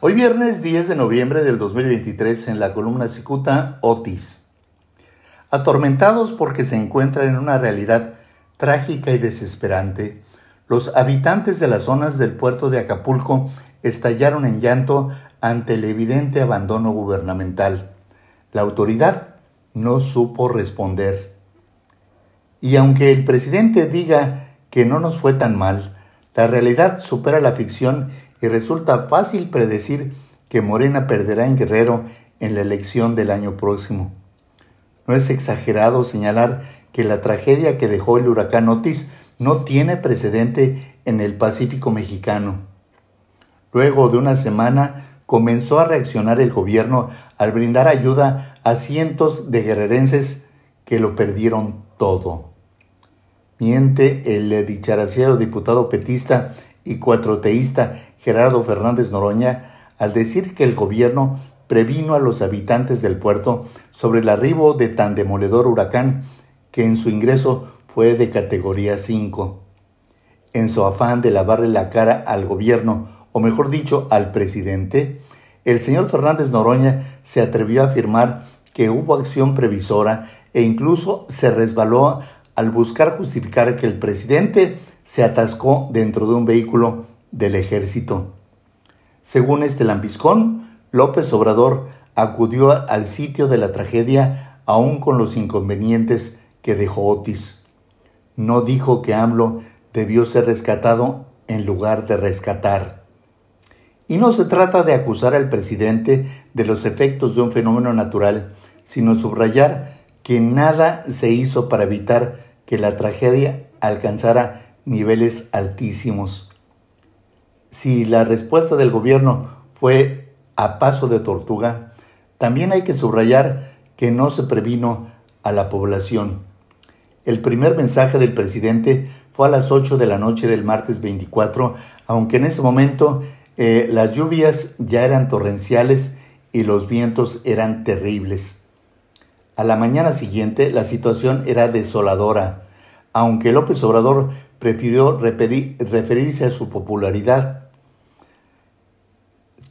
Hoy viernes 10 de noviembre del 2023 en la columna Cicuta Otis. Atormentados porque se encuentran en una realidad trágica y desesperante, los habitantes de las zonas del puerto de Acapulco estallaron en llanto ante el evidente abandono gubernamental. La autoridad no supo responder. Y aunque el presidente diga que no nos fue tan mal, la realidad supera la ficción resulta fácil predecir que Morena perderá en Guerrero en la elección del año próximo. No es exagerado señalar que la tragedia que dejó el huracán Otis no tiene precedente en el Pacífico mexicano. Luego de una semana comenzó a reaccionar el gobierno al brindar ayuda a cientos de guerrerenses que lo perdieron todo. Miente el dicharacero diputado petista y cuatroteísta Gerardo Fernández Noroña al decir que el gobierno previno a los habitantes del puerto sobre el arribo de tan demoledor huracán que en su ingreso fue de categoría 5. En su afán de lavarle la cara al gobierno, o mejor dicho, al presidente, el señor Fernández Noroña se atrevió a afirmar que hubo acción previsora e incluso se resbaló al buscar justificar que el presidente se atascó dentro de un vehículo del ejército. Según este lambiscón, López Obrador acudió al sitio de la tragedia aún con los inconvenientes que dejó Otis. No dijo que AMLO debió ser rescatado en lugar de rescatar. Y no se trata de acusar al presidente de los efectos de un fenómeno natural, sino subrayar que nada se hizo para evitar que la tragedia alcanzara niveles altísimos si la respuesta del gobierno fue a paso de tortuga, también hay que subrayar que no se previno a la población. El primer mensaje del presidente fue a las 8 de la noche del martes 24, aunque en ese momento eh, las lluvias ya eran torrenciales y los vientos eran terribles. A la mañana siguiente la situación era desoladora, aunque López Obrador prefirió referirse a su popularidad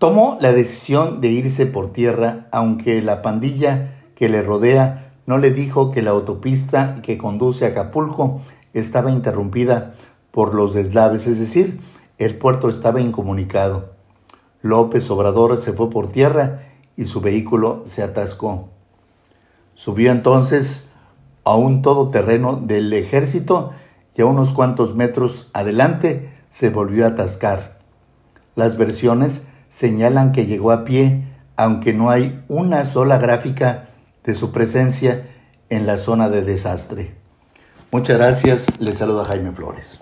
Tomó la decisión de irse por tierra, aunque la pandilla que le rodea no le dijo que la autopista que conduce a Acapulco estaba interrumpida por los deslaves, es decir, el puerto estaba incomunicado. López Obrador se fue por tierra y su vehículo se atascó. Subió entonces a un todoterreno del ejército y a unos cuantos metros adelante se volvió a atascar. Las versiones señalan que llegó a pie, aunque no hay una sola gráfica de su presencia en la zona de desastre. Muchas gracias, les saluda Jaime Flores.